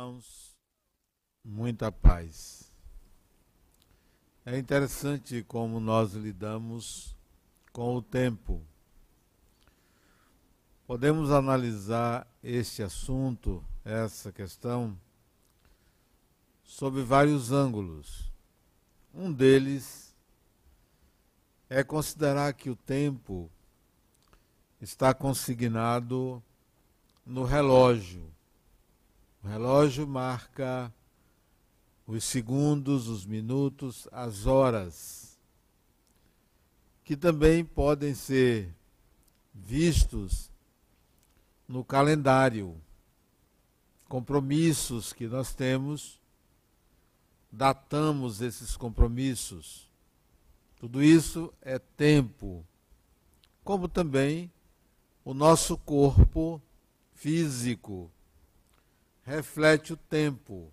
irmãos, muita paz. É interessante como nós lidamos com o tempo. Podemos analisar este assunto, essa questão, sob vários ângulos. Um deles é considerar que o tempo está consignado no relógio o relógio marca os segundos, os minutos, as horas, que também podem ser vistos no calendário, compromissos que nós temos, datamos esses compromissos. Tudo isso é tempo, como também o nosso corpo físico reflete o tempo.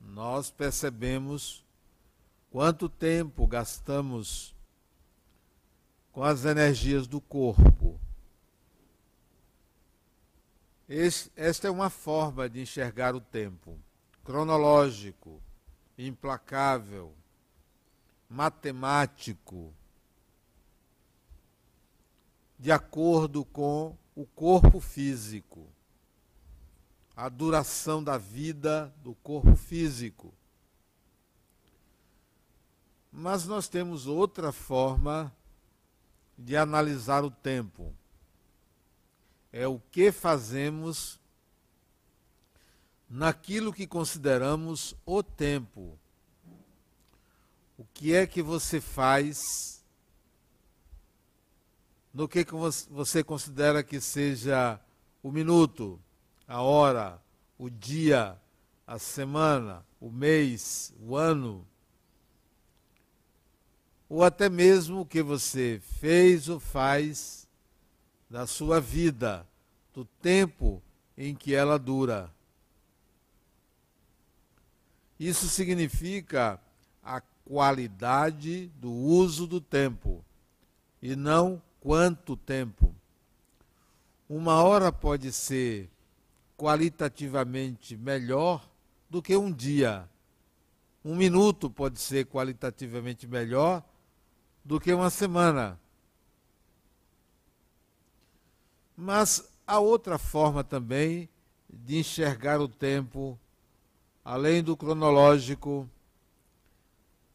Nós percebemos quanto tempo gastamos com as energias do corpo. esta é uma forma de enxergar o tempo cronológico, implacável, matemático, de acordo com o corpo físico a duração da vida do corpo físico. Mas nós temos outra forma de analisar o tempo. É o que fazemos naquilo que consideramos o tempo. O que é que você faz no que você considera que seja o minuto, a hora, o dia, a semana, o mês, o ano, ou até mesmo o que você fez ou faz na sua vida, do tempo em que ela dura. Isso significa a qualidade do uso do tempo e não quanto tempo. Uma hora pode ser qualitativamente melhor do que um dia. Um minuto pode ser qualitativamente melhor do que uma semana. Mas há outra forma também de enxergar o tempo, além do cronológico,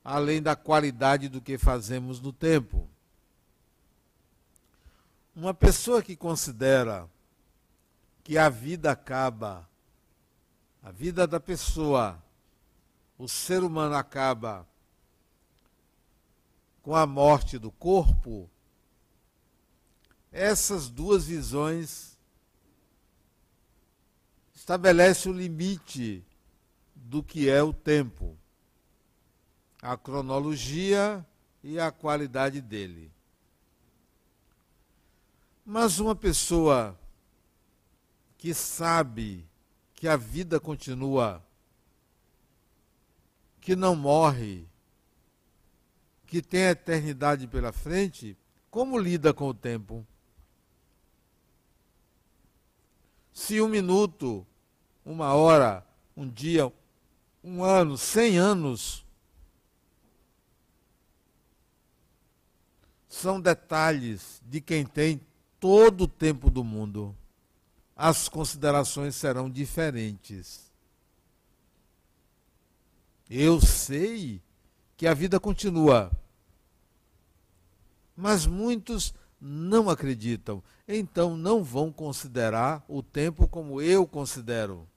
além da qualidade do que fazemos no tempo. Uma pessoa que considera que a vida acaba, a vida da pessoa, o ser humano acaba com a morte do corpo, essas duas visões estabelecem o limite do que é o tempo, a cronologia e a qualidade dele. Mas uma pessoa que sabe que a vida continua, que não morre, que tem a eternidade pela frente, como lida com o tempo? Se um minuto, uma hora, um dia, um ano, cem anos são detalhes de quem tem todo o tempo do mundo as considerações serão diferentes. Eu sei que a vida continua, mas muitos não acreditam, então não vão considerar o tempo como eu considero.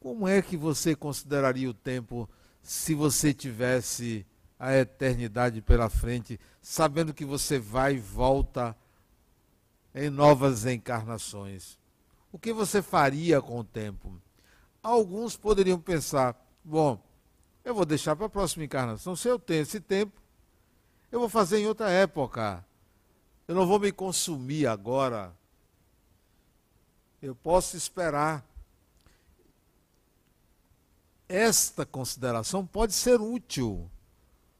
Como é que você consideraria o tempo se você tivesse a eternidade pela frente, sabendo que você vai e volta em novas encarnações. O que você faria com o tempo? Alguns poderiam pensar: bom, eu vou deixar para a próxima encarnação. Se eu tenho esse tempo, eu vou fazer em outra época. Eu não vou me consumir agora. Eu posso esperar. Esta consideração pode ser útil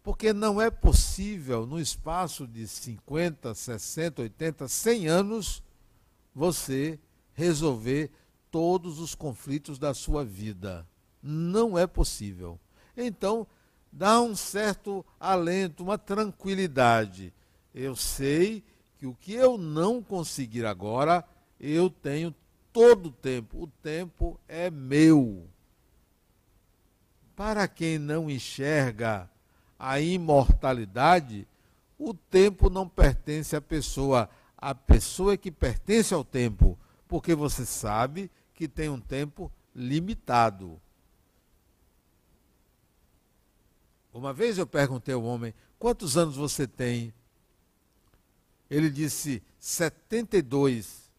porque não é possível, no espaço de 50, 60, 80, 100 anos, você resolver todos os conflitos da sua vida. Não é possível. Então, dá um certo alento, uma tranquilidade. Eu sei que o que eu não conseguir agora, eu tenho todo o tempo. O tempo é meu. Para quem não enxerga a imortalidade, o tempo não pertence à pessoa. A pessoa é que pertence ao tempo, porque você sabe que tem um tempo limitado. Uma vez eu perguntei ao homem: quantos anos você tem? Ele disse: 72.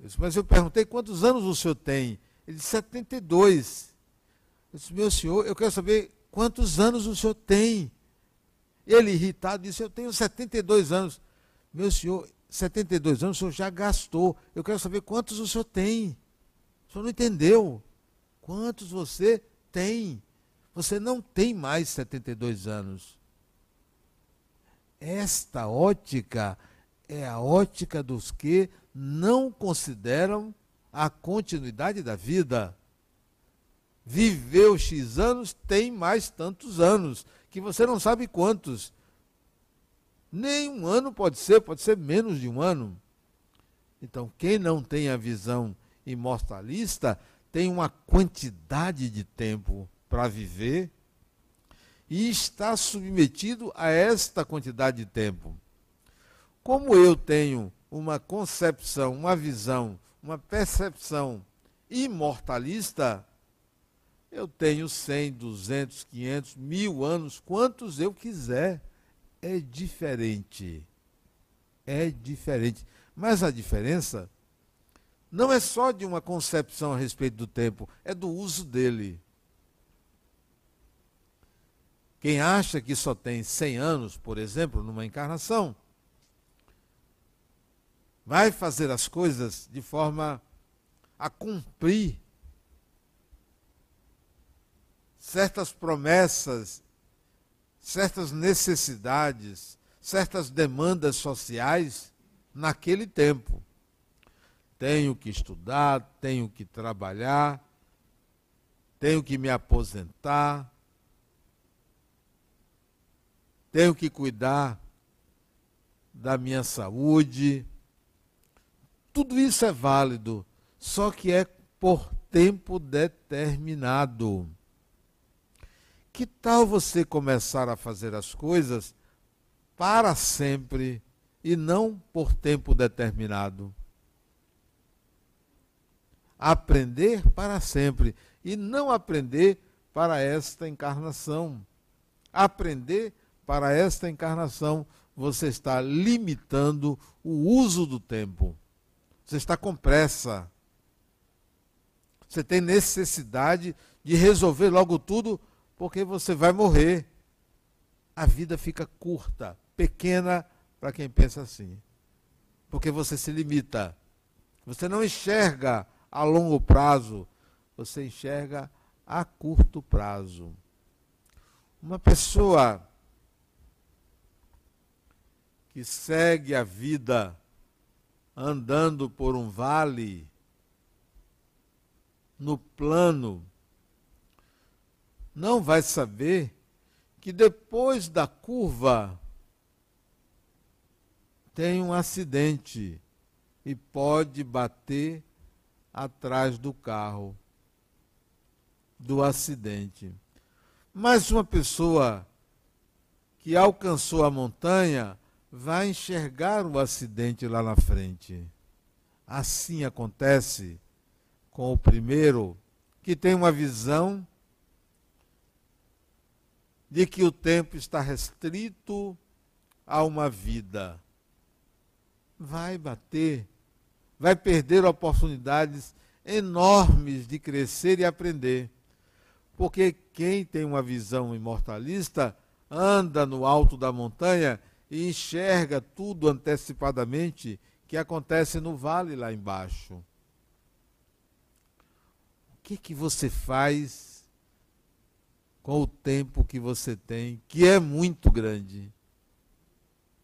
Eu disse, mas eu perguntei: quantos anos o senhor tem? Ele disse: 72. Eu disse: meu senhor, eu quero saber quantos anos o senhor tem. Ele, irritado, disse: Eu tenho 72 anos. Meu senhor, 72 anos o senhor já gastou. Eu quero saber quantos o senhor tem. O senhor não entendeu. Quantos você tem? Você não tem mais 72 anos. Esta ótica é a ótica dos que não consideram a continuidade da vida. Viveu X anos, tem mais tantos anos, que você não sabe quantos. Nem um ano pode ser, pode ser menos de um ano. Então, quem não tem a visão imortalista tem uma quantidade de tempo para viver e está submetido a esta quantidade de tempo. Como eu tenho uma concepção, uma visão, uma percepção imortalista, eu tenho 100, 200, 500, mil anos, quantos eu quiser. É diferente. É diferente. Mas a diferença não é só de uma concepção a respeito do tempo, é do uso dele. Quem acha que só tem 100 anos, por exemplo, numa encarnação, vai fazer as coisas de forma a cumprir certas promessas, certas necessidades, certas demandas sociais naquele tempo. Tenho que estudar, tenho que trabalhar, tenho que me aposentar, tenho que cuidar da minha saúde. Tudo isso é válido, só que é por tempo determinado. Que tal você começar a fazer as coisas para sempre e não por tempo determinado? Aprender para sempre e não aprender para esta encarnação. Aprender para esta encarnação, você está limitando o uso do tempo. Você está com pressa. Você tem necessidade de resolver logo tudo, porque você vai morrer. A vida fica curta, pequena para quem pensa assim. Porque você se limita. Você não enxerga a longo prazo, você enxerga a curto prazo. Uma pessoa que segue a vida andando por um vale, no plano, não vai saber que depois da curva tem um acidente e pode bater atrás do carro do acidente. Mas uma pessoa que alcançou a montanha vai enxergar o acidente lá na frente. Assim acontece com o primeiro, que tem uma visão de que o tempo está restrito a uma vida. Vai bater, vai perder oportunidades enormes de crescer e aprender. Porque quem tem uma visão imortalista anda no alto da montanha e enxerga tudo antecipadamente que acontece no vale lá embaixo. O que, que você faz com o tempo que você tem, que é muito grande?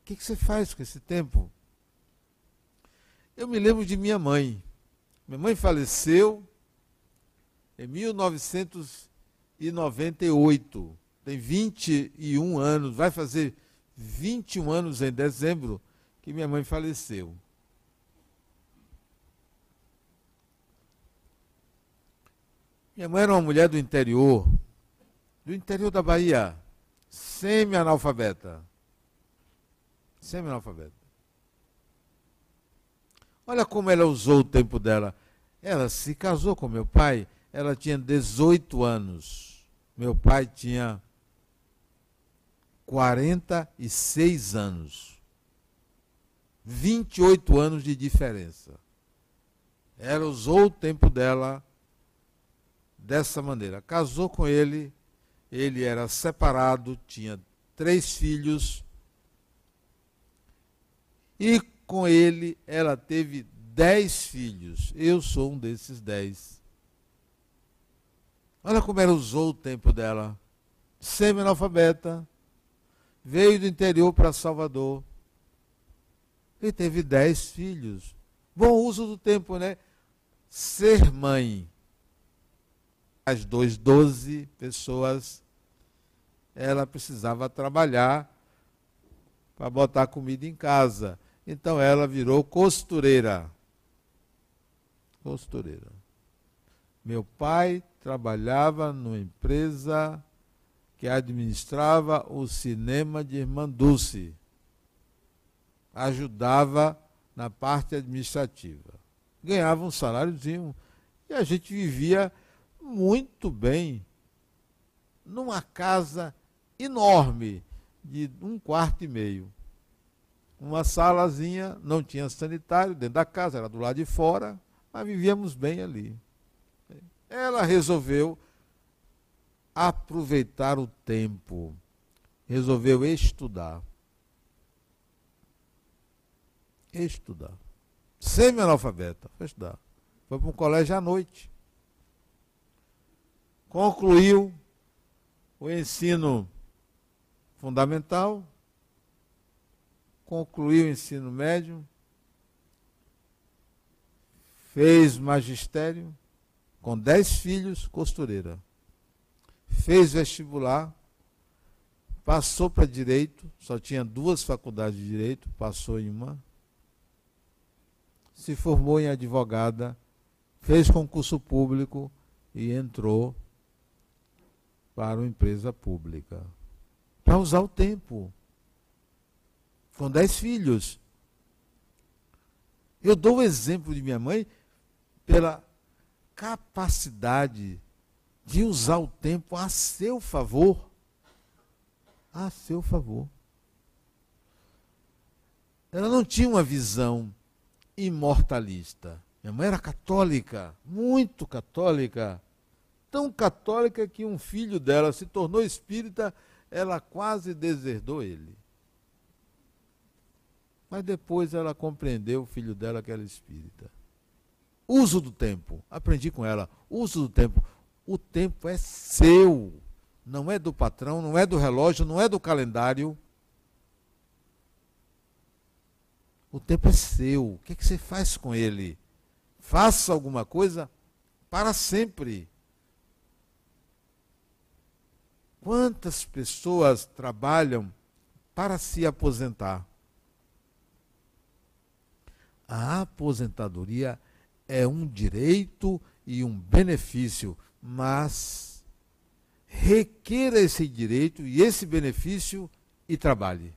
O que, você faz com esse tempo? Eu me lembro de minha mãe. Minha mãe faleceu em 1998. Tem 21 anos, vai fazer 21 anos em dezembro que minha mãe faleceu. Minha mãe era uma mulher do interior, do interior da Bahia, semi-analfabeta. Semi-analfabeta. Olha como ela usou o tempo dela. Ela se casou com meu pai, ela tinha 18 anos. Meu pai tinha 46 anos. 28 anos de diferença. Ela usou o tempo dela dessa maneira. Casou com ele, ele era separado, tinha três filhos. E com ele ela teve dez filhos. Eu sou um desses dez. Olha como ela usou o tempo dela. Semi-analfabeta, veio do interior para Salvador. E teve dez filhos. Bom uso do tempo, né? Ser mãe. As dois, doze pessoas, ela precisava trabalhar para botar comida em casa. Então ela virou costureira. Costureira. Meu pai trabalhava numa empresa que administrava o cinema de Irmã Dulce. Ajudava na parte administrativa. Ganhava um saláriozinho e a gente vivia muito bem numa casa enorme de um quarto e meio. Uma salazinha, não tinha sanitário dentro da casa, era do lado de fora, mas vivíamos bem ali. Ela resolveu aproveitar o tempo. Resolveu estudar. Estudar. Semi-analfabeta, foi estudar. Foi para um colégio à noite. Concluiu o ensino fundamental, concluiu o ensino médio, fez magistério, com dez filhos, costureira. Fez vestibular, passou para direito, só tinha duas faculdades de direito, passou em uma, se formou em advogada, fez concurso público e entrou para uma empresa pública. Para usar o tempo. Com dez filhos. Eu dou o exemplo de minha mãe pela capacidade de usar o tempo a seu favor. A seu favor. Ela não tinha uma visão imortalista. Minha mãe era católica, muito católica. Tão católica que um filho dela se tornou espírita, ela quase deserdou ele. Mas depois ela compreendeu o filho dela que era espírita. Uso do tempo. Aprendi com ela. Uso do tempo. O tempo é seu, não é do patrão, não é do relógio, não é do calendário. O tempo é seu. O que, é que você faz com ele? Faça alguma coisa para sempre. Quantas pessoas trabalham para se aposentar? A aposentadoria é um direito e um benefício mas requeira esse direito e esse benefício e trabalhe.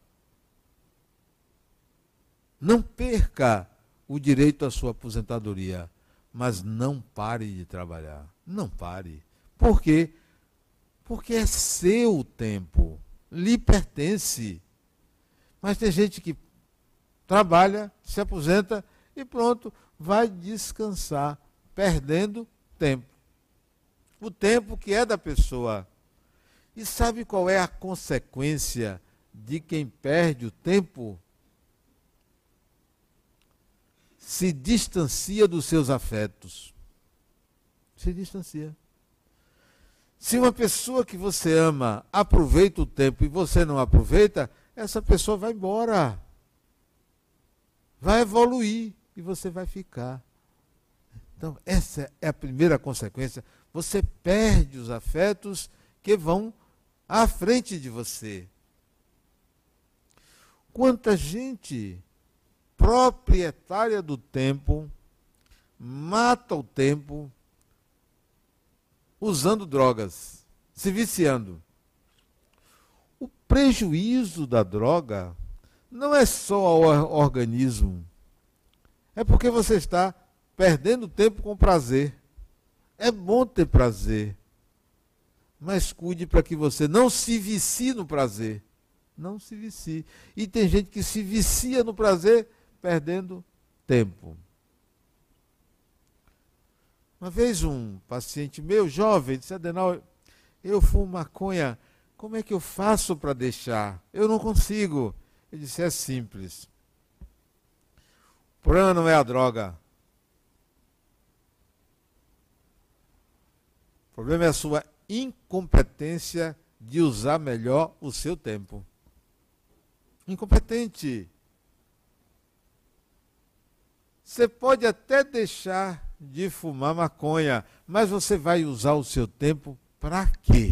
Não perca o direito à sua aposentadoria, mas não pare de trabalhar. Não pare. Por quê? É seu tempo, lhe pertence. Mas tem gente que trabalha, se aposenta e pronto, vai descansar, perdendo tempo o tempo que é da pessoa. E sabe qual é a consequência de quem perde o tempo? Se distancia dos seus afetos. Se distancia. Se uma pessoa que você ama aproveita o tempo e você não aproveita, essa pessoa vai embora. Vai evoluir. e você vai ficar. Então, essa é a primeira consequência. Você perde os afetos que vão à frente de você. Quanta gente proprietária do tempo mata o tempo usando drogas, se viciando. O prejuízo da droga não é só ao organismo, é porque você está perdendo tempo com prazer. É bom ter prazer, mas cuide para que você não se vicie no prazer. Não se vicie. E tem gente que se vicia no prazer perdendo tempo. Uma vez um paciente meu, jovem, disse, Adenal, eu fumo maconha, como é que eu faço para deixar? Eu não consigo. Ele disse, é simples. O problema não é a droga. O problema é a sua incompetência de usar melhor o seu tempo. Incompetente. Você pode até deixar de fumar maconha, mas você vai usar o seu tempo para quê?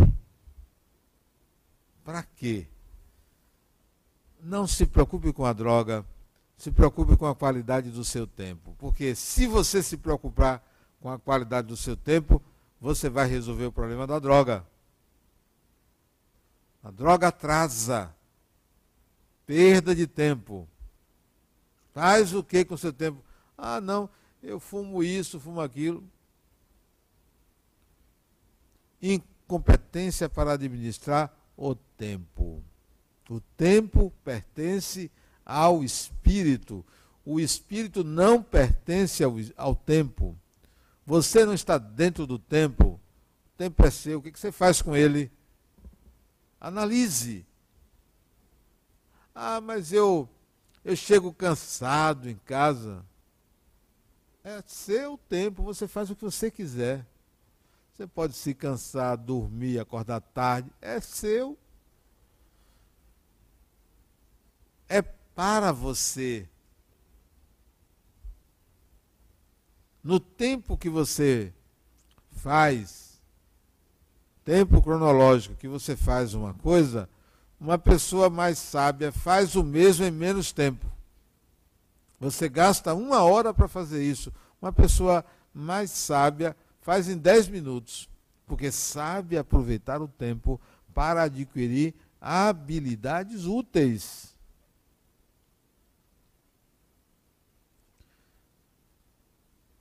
Para quê? Não se preocupe com a droga, se preocupe com a qualidade do seu tempo. Porque se você se preocupar com a qualidade do seu tempo, você vai resolver o problema da droga. A droga atrasa. Perda de tempo. Faz o que com o seu tempo? Ah, não, eu fumo isso, fumo aquilo. Incompetência para administrar o tempo. O tempo pertence ao espírito. O espírito não pertence ao, ao tempo. Você não está dentro do tempo. O tempo é seu. O que você faz com ele? Analise. Ah, mas eu eu chego cansado em casa. É seu tempo, você faz o que você quiser. Você pode se cansar, dormir, acordar tarde, é seu. É para você. No tempo que você faz, tempo cronológico que você faz uma coisa, uma pessoa mais sábia faz o mesmo em menos tempo. Você gasta uma hora para fazer isso. Uma pessoa mais sábia faz em 10 minutos, porque sabe aproveitar o tempo para adquirir habilidades úteis.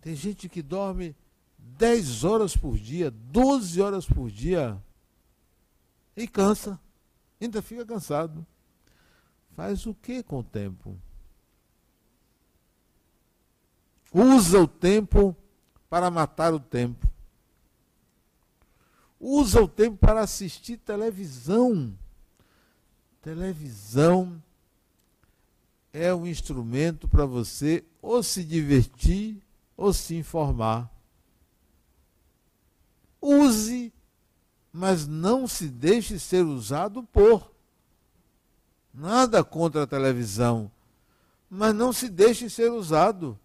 Tem gente que dorme 10 horas por dia, 12 horas por dia e cansa, ainda fica cansado. Faz o que com o tempo? Usa o tempo para matar o tempo. Usa o tempo para assistir televisão. Televisão é um instrumento para você ou se divertir ou se informar. Use, mas não se deixe ser usado por. Nada contra a televisão, mas não se deixe ser usado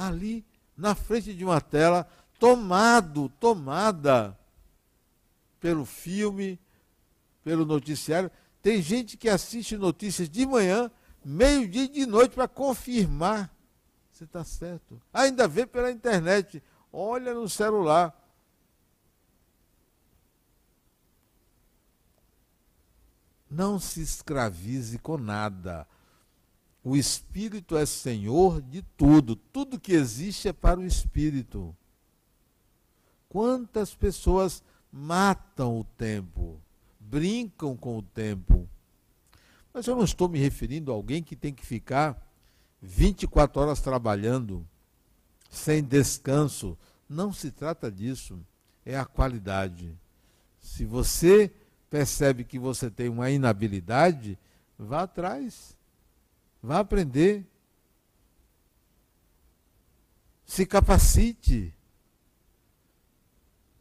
ali na frente de uma tela, tomado, tomada pelo filme, pelo noticiário. Tem gente que assiste notícias de manhã, meio-dia e de noite para confirmar se está certo. Ainda vê pela internet, olha no celular. Não se escravize com nada. O Espírito é Senhor de tudo. Tudo que existe é para o Espírito. Quantas pessoas matam o tempo, brincam com o tempo. Mas eu não estou me referindo a alguém que tem que ficar 24 horas trabalhando, sem descanso. Não se trata disso. É a qualidade. Se você percebe que você tem uma inabilidade, vá atrás Vá aprender. Se capacite.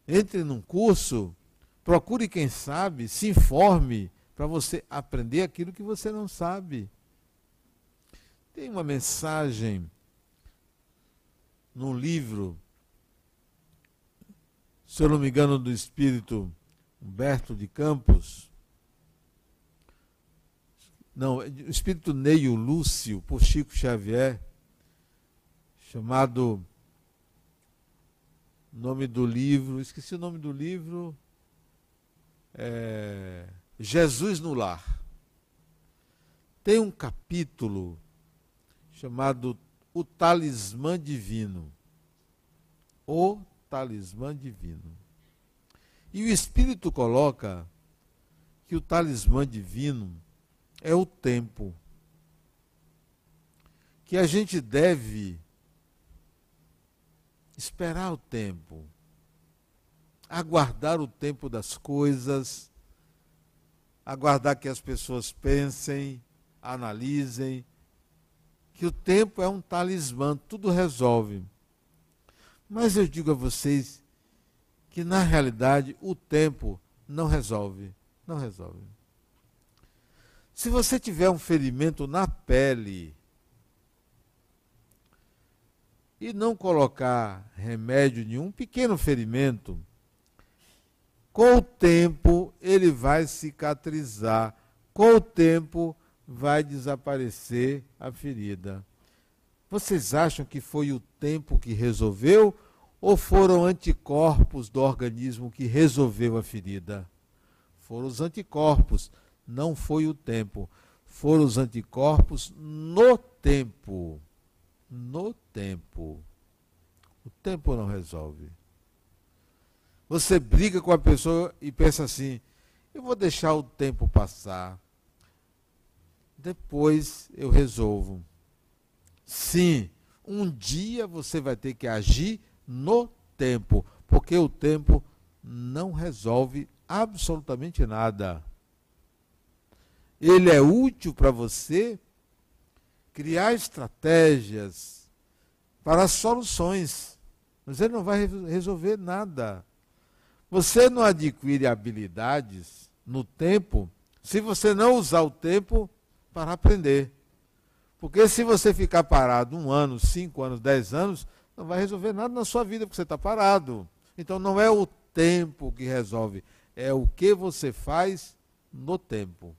Entre num curso, procure quem sabe, se informe para você aprender aquilo que você não sabe. Tem uma mensagem num livro, se eu não me engano, do espírito Humberto de Campos. Não, o espírito Neio Lúcio, por Chico Xavier, chamado nome do livro, esqueci o nome do livro, é, Jesus no Lar. Tem um capítulo chamado O Talismã Divino. O Talismã Divino. E o Espírito coloca que o talismã divino é o tempo. Que a gente deve esperar o tempo, aguardar o tempo das coisas, aguardar que as pessoas pensem, analisem, que o tempo é um talismã, tudo resolve. Mas eu digo a vocês que na realidade o tempo não resolve, não resolve. Se você tiver um ferimento na pele, e não colocar remédio nenhum, pequeno ferimento, com o tempo ele vai cicatrizar, com o tempo vai desaparecer a ferida. Vocês acham que foi o tempo que resolveu ou foram anticorpos do organismo que resolveu a ferida? Foram os anticorpos, não foi o tempo. Foram os anticorpos no tempo no tempo. O tempo não resolve. Você briga com a pessoa e pensa assim: eu vou deixar o tempo passar. Depois eu resolvo. Sim, um dia você vai ter que agir no tempo, porque o tempo não resolve absolutamente nada. Ele é útil para você criar estratégias para soluções, mas ele não vai resolver nada. Você não adquire habilidades no tempo se você não usar o tempo para aprender. Porque se você ficar parado um ano, cinco anos, dez anos, não vai resolver nada na sua vida porque você está parado. Então não é o tempo que resolve, é o que você faz no tempo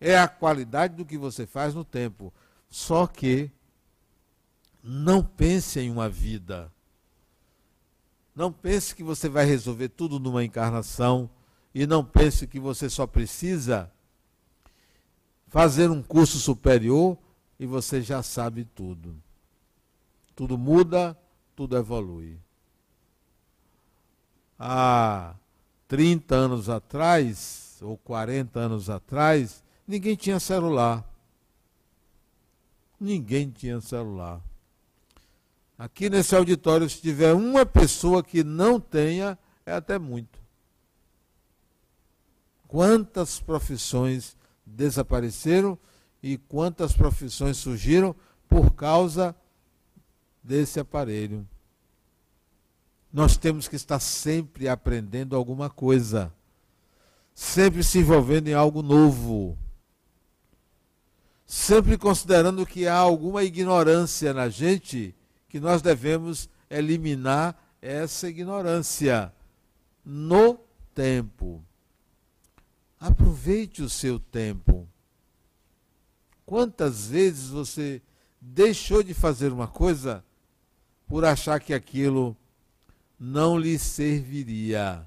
é a qualidade do que você faz no tempo. Só que não pense em uma vida. Não pense que você vai resolver tudo numa encarnação e não pense que você só precisa fazer um curso superior e você já sabe tudo. Tudo muda, tudo evolui. Há 30 anos atrás, ou 40 anos atrás, Ninguém tinha celular. Ninguém tinha celular. Aqui nesse auditório, se tiver uma pessoa que não tenha, é até muito. Quantas profissões desapareceram e quantas profissões surgiram por causa desse aparelho. Nós temos que estar sempre aprendendo alguma coisa, sempre se envolvendo em algo novo sempre considerando que há alguma ignorância na gente, que nós devemos eliminar essa ignorância no tempo. Aproveite o seu tempo. Quantas vezes você deixou de fazer uma coisa por achar que aquilo não lhe serviria?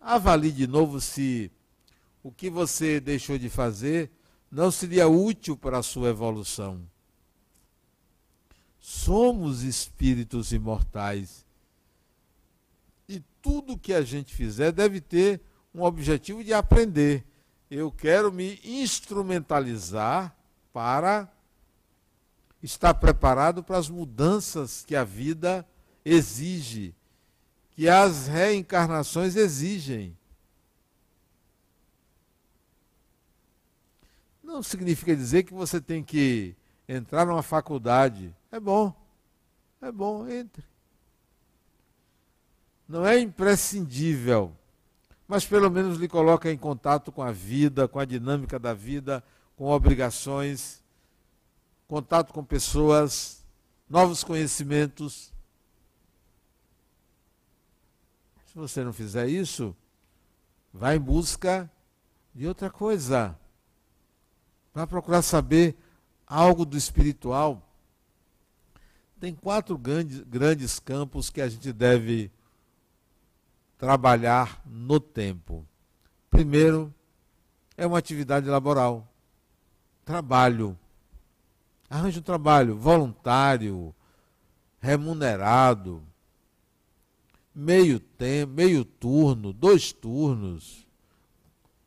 Avalie de novo se o que você deixou de fazer não seria útil para a sua evolução. Somos espíritos imortais. E tudo que a gente fizer deve ter um objetivo de aprender. Eu quero me instrumentalizar para estar preparado para as mudanças que a vida exige, que as reencarnações exigem. Não significa dizer que você tem que entrar numa faculdade. É bom, é bom, entre. Não é imprescindível, mas pelo menos lhe coloca em contato com a vida, com a dinâmica da vida, com obrigações. contato com pessoas, novos conhecimentos. Se você não fizer isso, vá em busca de outra coisa. Vá procurar saber algo do espiritual. Tem quatro grandes, grandes campos que a gente deve trabalhar no tempo. Primeiro, é uma atividade laboral. Trabalho. Arranje um trabalho voluntário, remunerado, meio tempo, meio turno, dois turnos,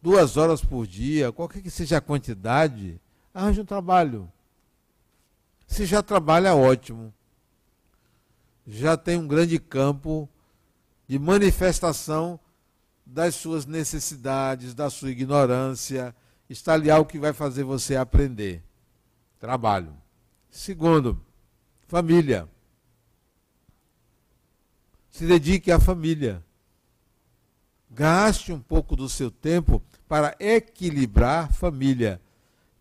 duas horas por dia, qualquer que seja a quantidade, arranje um trabalho. Se já trabalha, ótimo. Já tem um grande campo de manifestação das suas necessidades, da sua ignorância. Está ali algo que vai fazer você aprender. Trabalho. Segundo, família. Se dedique à família. Gaste um pouco do seu tempo para equilibrar família.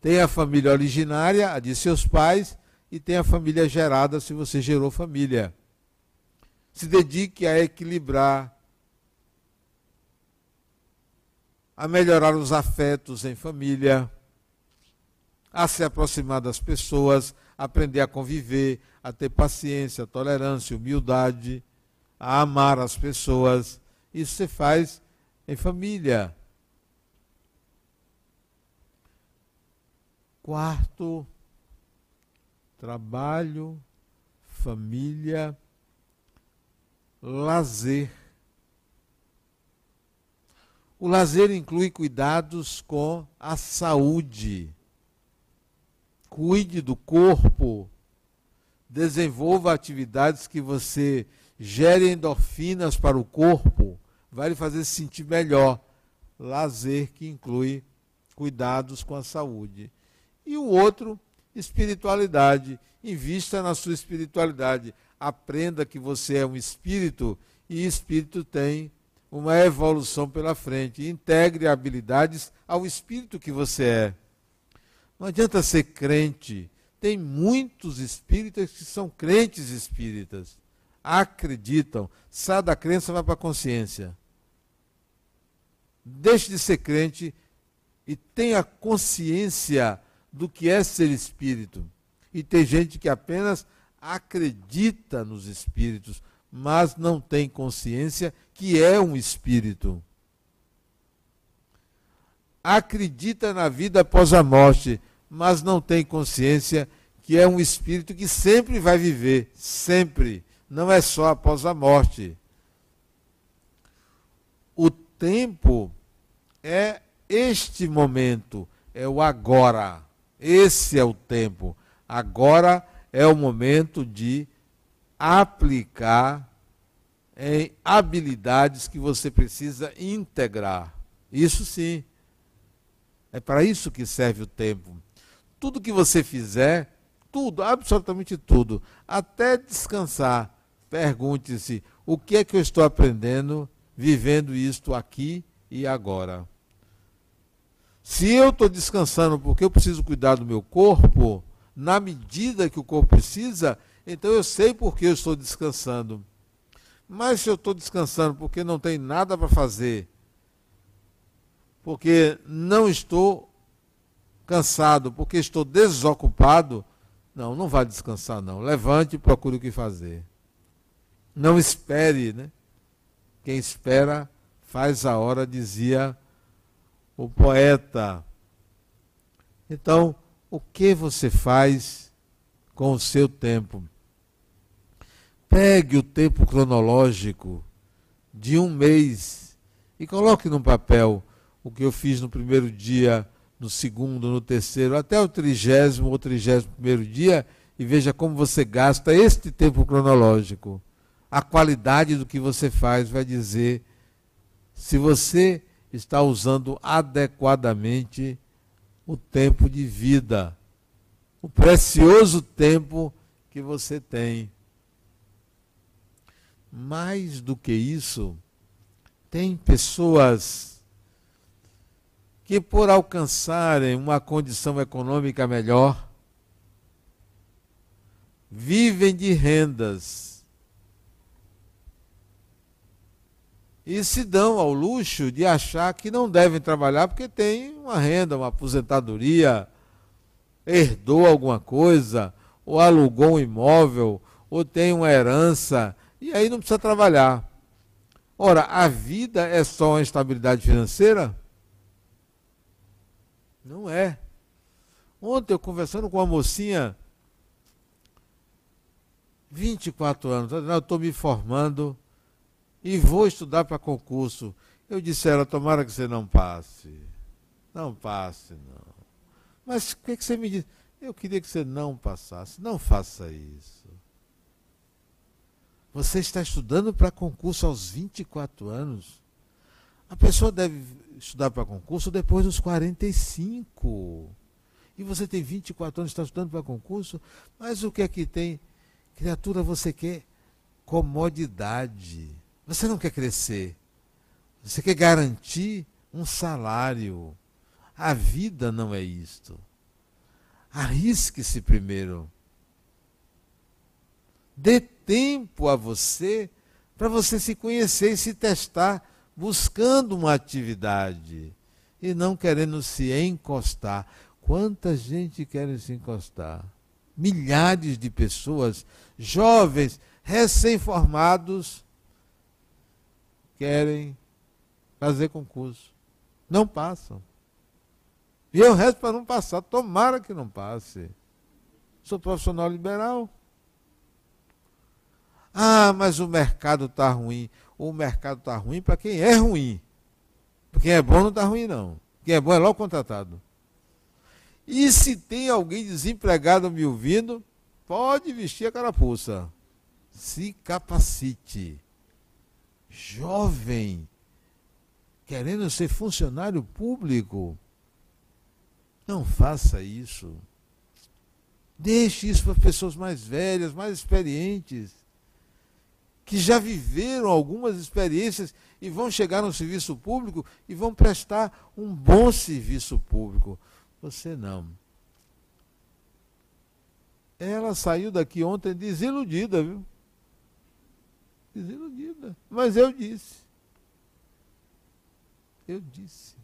Tem a família originária, a de seus pais, e tem a família gerada, se você gerou família. Se dedique a equilibrar a melhorar os afetos em família, a se aproximar das pessoas, aprender a conviver, a ter paciência, tolerância, humildade, a amar as pessoas. Isso você faz em família. Quarto, trabalho, família, lazer. O lazer inclui cuidados com a saúde. Cuide do corpo. Desenvolva atividades que você gere endorfinas para o corpo. Vai lhe fazer se sentir melhor. Lazer que inclui cuidados com a saúde. E o outro, espiritualidade. Invista na sua espiritualidade. Aprenda que você é um espírito e espírito tem uma evolução pela frente. Integre habilidades ao espírito que você é. Não adianta ser crente. Tem muitos espíritas que são crentes espíritas. Acreditam. Sai da crença, vai para a consciência. Deixe de ser crente e tenha consciência do que é ser espírito. E tem gente que apenas acredita nos espíritos, mas não tem consciência que é um espírito. Acredita na vida após a morte, mas não tem consciência que é um espírito que sempre vai viver, sempre, não é só após a morte. O tempo é este momento, é o agora. Esse é o tempo. Agora é o momento de aplicar em habilidades que você precisa integrar. Isso sim. É para isso que serve o tempo. Tudo que você fizer, tudo, absolutamente tudo, até descansar, pergunte-se: o que é que eu estou aprendendo vivendo isto aqui e agora? Se eu estou descansando porque eu preciso cuidar do meu corpo, na medida que o corpo precisa, então eu sei por que eu estou descansando. Mas se eu estou descansando porque não tem nada para fazer, porque não estou cansado, porque estou desocupado, não, não vá descansar não. Levante e procure o que fazer. Não espere, né? Quem espera faz a hora, dizia o poeta. Então, o que você faz com o seu tempo? Pegue o tempo cronológico de um mês e coloque num papel o que eu fiz no primeiro dia, no segundo, no terceiro, até o trigésimo ou trigésimo primeiro dia e veja como você gasta este tempo cronológico. A qualidade do que você faz vai dizer se você está usando adequadamente o tempo de vida, o precioso tempo que você tem. Mais do que isso, tem pessoas que, por alcançarem uma condição econômica melhor, vivem de rendas e se dão ao luxo de achar que não devem trabalhar porque tem uma renda, uma aposentadoria, herdou alguma coisa, ou alugou um imóvel, ou tem uma herança, e aí não precisa trabalhar. Ora, a vida é só uma estabilidade financeira? Não é. Ontem eu conversando com uma mocinha, 24 anos, eu estou me formando e vou estudar para concurso. Eu disse a ela, tomara que você não passe. Não passe, não. Mas o que, que você me diz? Eu queria que você não passasse. Não faça isso. Você está estudando para concurso aos 24 anos. A pessoa deve estudar para concurso depois dos 45. E você tem 24 anos, está estudando para concurso, mas o que é que tem? Criatura, você quer comodidade. Você não quer crescer. Você quer garantir um salário. A vida não é isto. Arrisque-se primeiro. Dê tempo a você para você se conhecer e se testar buscando uma atividade e não querendo se encostar. Quanta gente quer se encostar? Milhares de pessoas, jovens, recém-formados, querem fazer concurso. Não passam. E eu resto para não passar. Tomara que não passe. Sou profissional liberal. Ah, mas o mercado está ruim. O mercado está ruim para quem é ruim. Para quem é bom não está ruim, não. Quem é bom é logo contratado. E se tem alguém desempregado me ouvindo, pode vestir a carapuça. Se capacite. Jovem, querendo ser funcionário público, não faça isso. Deixe isso para pessoas mais velhas, mais experientes, que já viveram algumas experiências e vão chegar no serviço público e vão prestar um bom serviço público. Você não. Ela saiu daqui ontem desiludida, viu? Desiludida. Mas eu disse. Eu disse.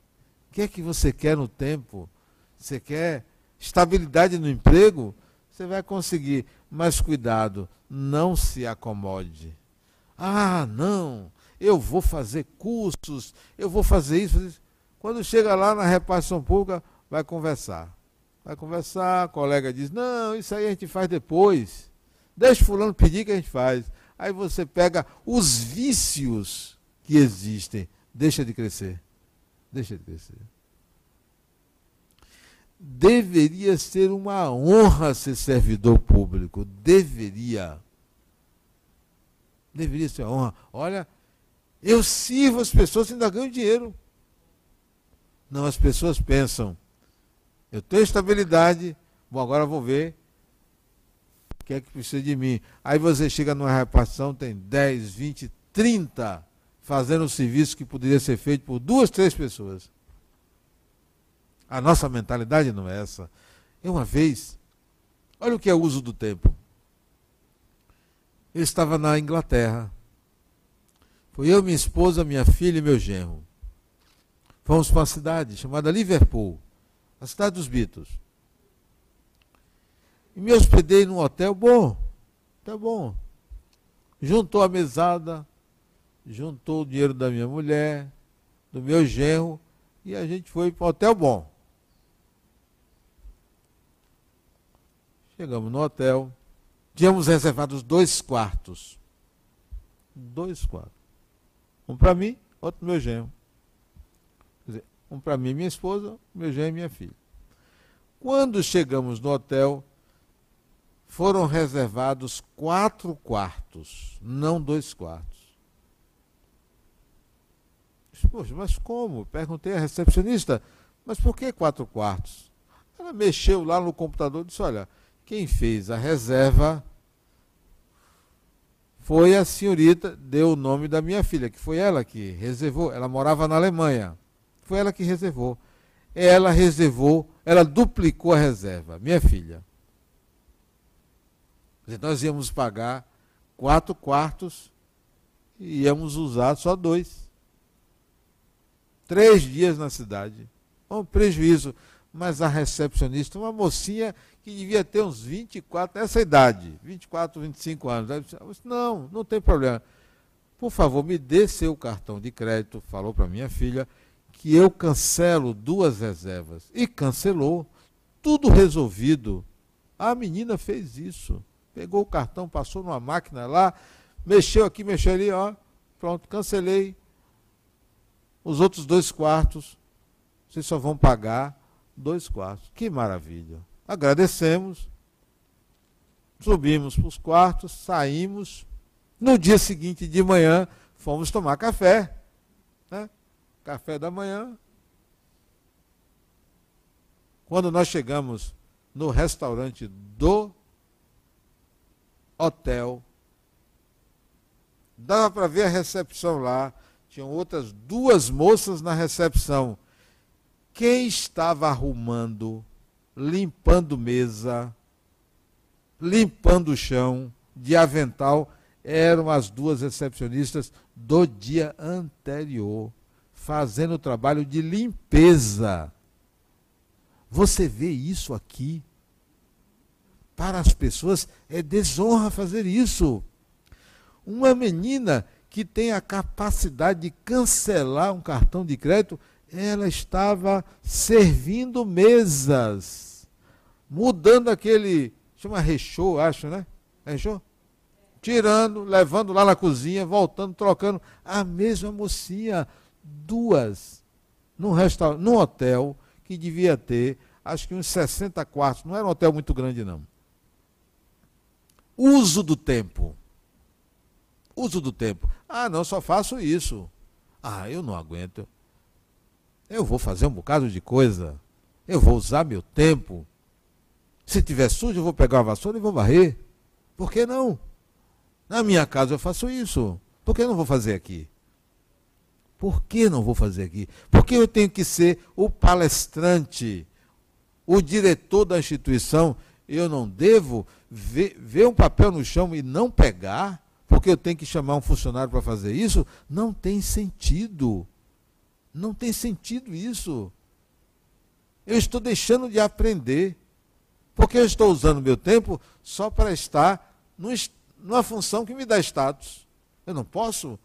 O que é que você quer no tempo? Você quer estabilidade no emprego? Você vai conseguir. Mas cuidado, não se acomode. Ah, não, eu vou fazer cursos, eu vou fazer isso. Fazer isso. Quando chega lá na repartição pública, vai conversar. Vai conversar, colega diz, não, isso aí a gente faz depois. Deixa fulano pedir que a gente faz. Aí você pega os vícios que existem. Deixa de crescer. Deixa de crescer. Deveria ser uma honra ser servidor público. Deveria. Deveria ser uma honra. Olha, eu sirvo as pessoas e ainda ganho dinheiro. Não, as pessoas pensam, eu tenho estabilidade, bom, agora vou ver que é que precisa de mim. Aí você chega numa repartição, tem 10, 20, 30 fazendo um serviço que poderia ser feito por duas, três pessoas. A nossa mentalidade não é essa. É uma vez, olha o que é o uso do tempo. Eu estava na Inglaterra. Foi eu, minha esposa, minha filha e meu genro. Fomos para uma cidade chamada Liverpool, a cidade dos Beatles. E me hospedei num hotel bom, tá bom. Juntou a mesada, juntou o dinheiro da minha mulher, do meu genro, e a gente foi para um hotel bom. Chegamos no hotel. Tínhamos reservado dois quartos. Dois quartos. Um para mim, outro para meu genro. Dizer, um para mim e minha esposa, meu genro e minha filha. Quando chegamos no hotel, foram reservados quatro quartos, não dois quartos. Poxa, mas como? Perguntei à recepcionista, mas por que quatro quartos? Ela mexeu lá no computador e disse, olha, quem fez a reserva foi a senhorita, deu o nome da minha filha, que foi ela que reservou. Ela morava na Alemanha. Foi ela que reservou. Ela reservou, ela duplicou a reserva, minha filha. Nós íamos pagar quatro quartos e íamos usar só dois. Três dias na cidade. Um prejuízo. Mas a recepcionista, uma mocinha que devia ter uns 24, essa idade, 24, 25 anos. Não, não tem problema. Por favor, me dê seu cartão de crédito, falou para minha filha, que eu cancelo duas reservas. E cancelou. Tudo resolvido. A menina fez isso. Pegou o cartão, passou numa máquina lá, mexeu aqui, mexeu ali, ó. Pronto, cancelei. Os outros dois quartos, vocês só vão pagar dois quartos. Que maravilha. Agradecemos. Subimos para os quartos, saímos. No dia seguinte de manhã, fomos tomar café. Né? Café da manhã. Quando nós chegamos no restaurante do hotel, dava para ver a recepção lá. Tinham outras duas moças na recepção. Quem estava arrumando, limpando mesa, limpando o chão, de avental, eram as duas recepcionistas do dia anterior, fazendo o trabalho de limpeza. Você vê isso aqui? Para as pessoas é desonra fazer isso. Uma menina que tem a capacidade de cancelar um cartão de crédito, ela estava servindo mesas, mudando aquele, chama rechô, acho, né? Rechô? Tirando, levando lá na cozinha, voltando, trocando. A mesma mocinha, duas, num, restaurante, num hotel, que devia ter, acho que uns 60 quartos, não era um hotel muito grande, não. Uso do tempo. Uso do tempo. Ah, não, só faço isso. Ah, eu não aguento. Eu vou fazer um bocado de coisa. Eu vou usar meu tempo. Se tiver sujo, eu vou pegar uma vassoura e vou varrer. Por que não? Na minha casa eu faço isso. Por que não vou fazer aqui? Por que não vou fazer aqui? Porque eu tenho que ser o palestrante, o diretor da instituição. Eu não devo ver, ver um papel no chão e não pegar, porque eu tenho que chamar um funcionário para fazer isso. Não tem sentido. Não tem sentido isso. Eu estou deixando de aprender. Porque eu estou usando meu tempo só para estar numa função que me dá status. Eu não posso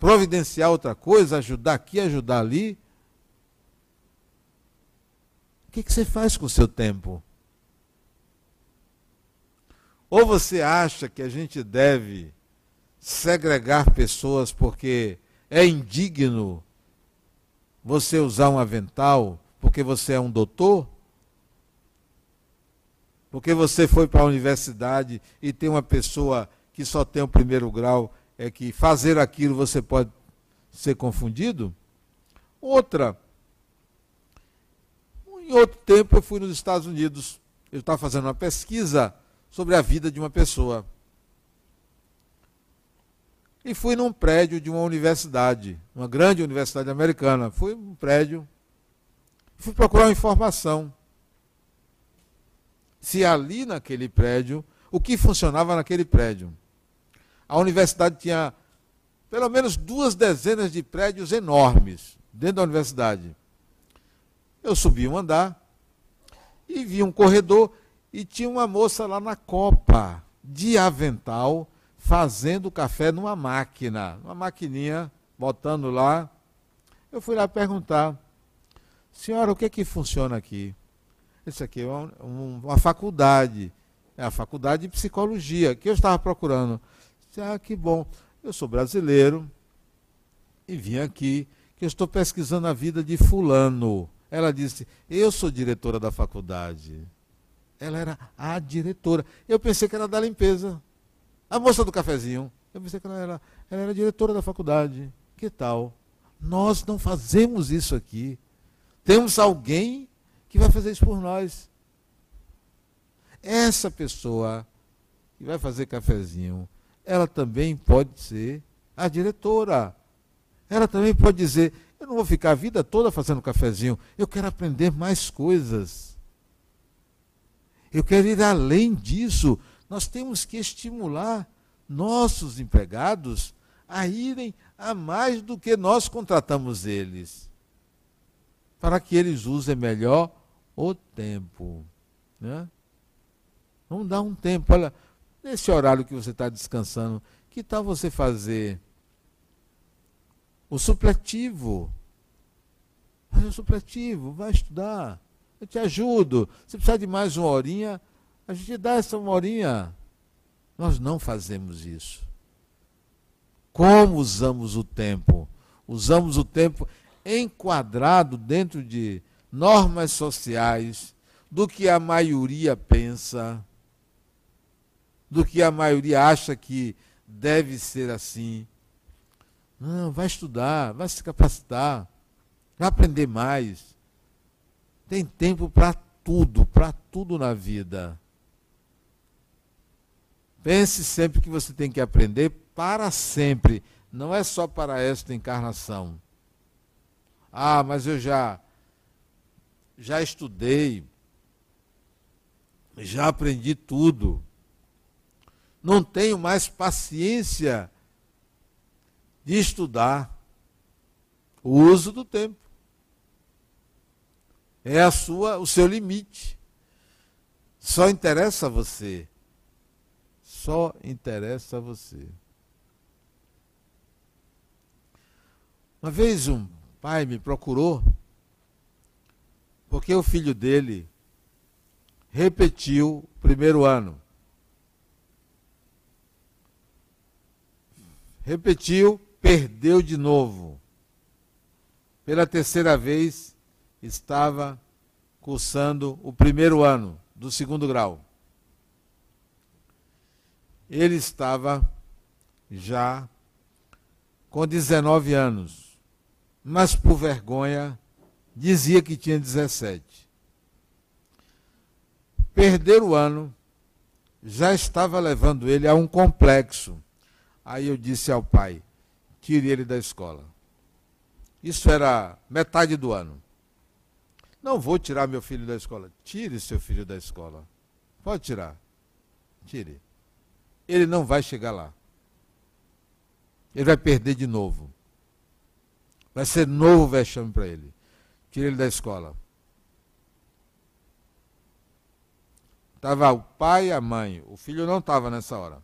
providenciar outra coisa, ajudar aqui, ajudar ali. O que, que você faz com o seu tempo? Ou você acha que a gente deve segregar pessoas porque é indigno você usar um avental porque você é um doutor? Porque você foi para a universidade e tem uma pessoa que só tem o primeiro grau é que fazer aquilo você pode ser confundido. Outra, em outro tempo eu fui nos Estados Unidos, eu estava fazendo uma pesquisa sobre a vida de uma pessoa. E fui num prédio de uma universidade, uma grande universidade americana. Fui num prédio, fui procurar uma informação. Se ali naquele prédio, o que funcionava naquele prédio. A universidade tinha pelo menos duas dezenas de prédios enormes dentro da universidade. Eu subi um andar e vi um corredor e tinha uma moça lá na copa de avental fazendo café numa máquina, uma maquininha, botando lá. Eu fui lá perguntar, senhora, o que é que funciona aqui? Isso aqui é uma, uma faculdade, é a faculdade de psicologia, que eu estava procurando. Ah, que bom. Eu sou brasileiro e vim aqui, que eu estou pesquisando a vida de fulano. Ela disse, eu sou diretora da faculdade. Ela era a diretora. Eu pensei que era da limpeza. A moça do cafezinho. Eu pensei que ela era, ela era diretora da faculdade. Que tal? Nós não fazemos isso aqui. Temos alguém que vai fazer isso por nós. Essa pessoa que vai fazer cafezinho, ela também pode ser a diretora. Ela também pode dizer: eu não vou ficar a vida toda fazendo cafezinho, eu quero aprender mais coisas. Eu quero ir além disso. Nós temos que estimular nossos empregados a irem a mais do que nós contratamos eles, para que eles usem melhor o tempo. Né? Vamos dar um tempo. Olha, nesse horário que você está descansando, que tal você fazer o supletivo? Fazer o supletivo, vai estudar. Eu te ajudo. Se precisar de mais uma horinha, a gente dá essa uma horinha. Nós não fazemos isso. Como usamos o tempo? Usamos o tempo enquadrado dentro de normas sociais, do que a maioria pensa, do que a maioria acha que deve ser assim. Não, vai estudar, vai se capacitar, vai aprender mais. Tem tempo para tudo, para tudo na vida. Pense sempre que você tem que aprender para sempre, não é só para esta encarnação. Ah, mas eu já já estudei, já aprendi tudo. Não tenho mais paciência de estudar. O uso do tempo é a sua, o seu limite. Só interessa a você. Só interessa a você. Uma vez um pai me procurou porque o filho dele repetiu o primeiro ano. Repetiu, perdeu de novo. Pela terceira vez, estava cursando o primeiro ano do segundo grau. Ele estava já com 19 anos, mas por vergonha dizia que tinha 17. Perder o ano já estava levando ele a um complexo. Aí eu disse ao pai: tire ele da escola. Isso era metade do ano. Não vou tirar meu filho da escola. Tire seu filho da escola. Pode tirar. Tire. Ele não vai chegar lá. Ele vai perder de novo. Vai ser novo vexame para ele. Tire ele da escola. Estava o pai e a mãe. O filho não estava nessa hora.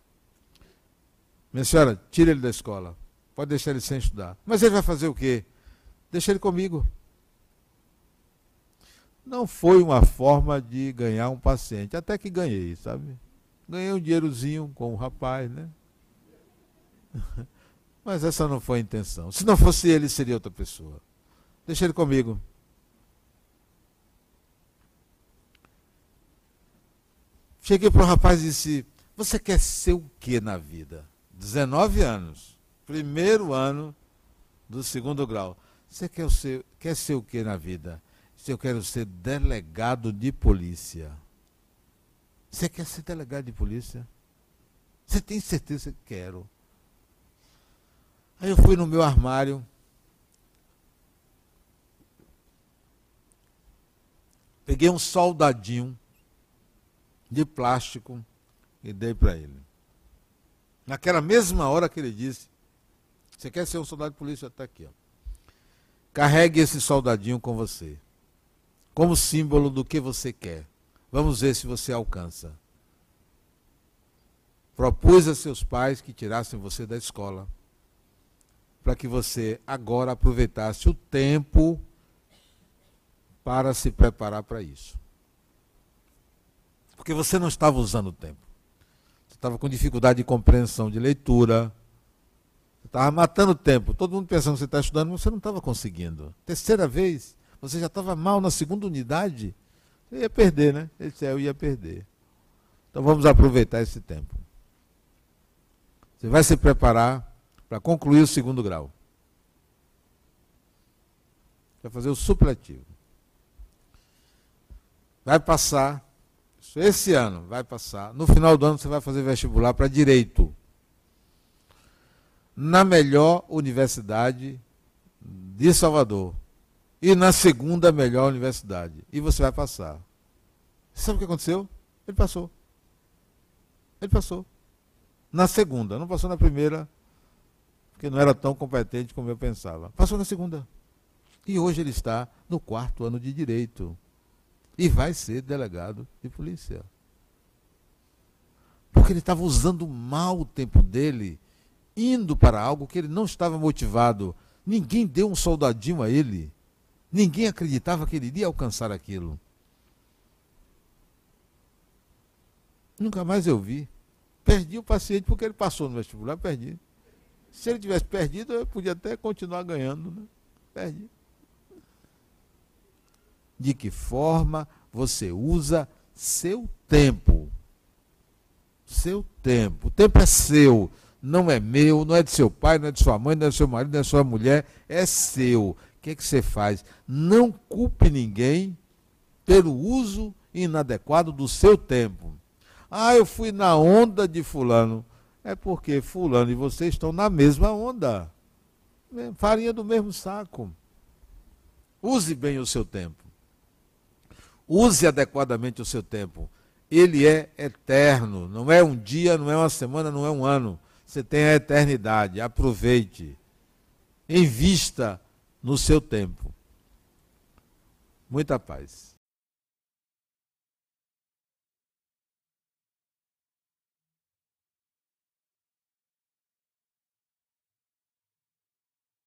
Minha senhora, tire ele da escola. Pode deixar ele sem estudar. Mas ele vai fazer o quê? Deixa ele comigo. Não foi uma forma de ganhar um paciente. Até que ganhei, sabe? Ganhei um dinheirozinho com o rapaz, né? Mas essa não foi a intenção. Se não fosse ele, seria outra pessoa. Deixa ele comigo. Cheguei para o rapaz e disse: Você quer ser o que na vida? 19 anos. Primeiro ano do segundo grau. Você quer ser, quer ser o que na vida? Se eu quero ser delegado de polícia. Você quer ser delegado de polícia? Você tem certeza que quero? Aí eu fui no meu armário. Peguei um soldadinho de plástico e dei para ele. Naquela mesma hora que ele disse: Você quer ser um soldado de polícia? Está aqui. Ó. Carregue esse soldadinho com você, como símbolo do que você quer. Vamos ver se você alcança. Propus a seus pais que tirassem você da escola, para que você agora aproveitasse o tempo para se preparar para isso. Porque você não estava usando o tempo. Você estava com dificuldade de compreensão de leitura. Você estava matando o tempo. Todo mundo pensando que você está estudando, mas você não estava conseguindo. Terceira vez, você já estava mal na segunda unidade. Você ia perder, né? Esse eu ia perder. Então vamos aproveitar esse tempo. Você vai se preparar para concluir o segundo grau. Vai fazer o supletivo. Vai passar esse ano vai passar. No final do ano você vai fazer vestibular para direito. Na melhor universidade de Salvador. E na segunda melhor universidade. E você vai passar. Sabe o que aconteceu? Ele passou. Ele passou. Na segunda, não passou na primeira, porque não era tão competente como eu pensava. Passou na segunda. E hoje ele está no quarto ano de direito. E vai ser delegado de polícia. Porque ele estava usando mal o tempo dele, indo para algo que ele não estava motivado. Ninguém deu um soldadinho a ele. Ninguém acreditava que ele iria alcançar aquilo. Nunca mais eu vi. Perdi o paciente porque ele passou no vestibular, perdi. Se ele tivesse perdido, eu podia até continuar ganhando. Né? Perdi. De que forma você usa seu tempo? Seu tempo. O tempo é seu, não é meu, não é de seu pai, não é de sua mãe, não é de seu marido, não é de sua mulher, é seu. Que, é que você faz? Não culpe ninguém pelo uso inadequado do seu tempo. Ah, eu fui na onda de Fulano. É porque Fulano e você estão na mesma onda. Farinha do mesmo saco. Use bem o seu tempo. Use adequadamente o seu tempo. Ele é eterno. Não é um dia, não é uma semana, não é um ano. Você tem a eternidade. Aproveite. Invista no seu tempo. Muita paz.